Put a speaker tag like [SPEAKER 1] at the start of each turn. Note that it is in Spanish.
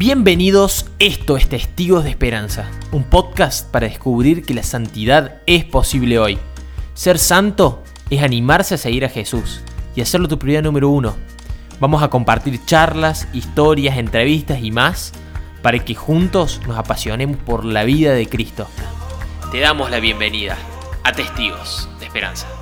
[SPEAKER 1] Bienvenidos, esto es Testigos de Esperanza, un podcast para descubrir que la santidad es posible hoy. Ser santo es animarse a seguir a Jesús y hacerlo tu prioridad número uno. Vamos a compartir charlas, historias, entrevistas y más para que juntos nos apasionemos por la vida de Cristo. Te damos la bienvenida a Testigos de Esperanza.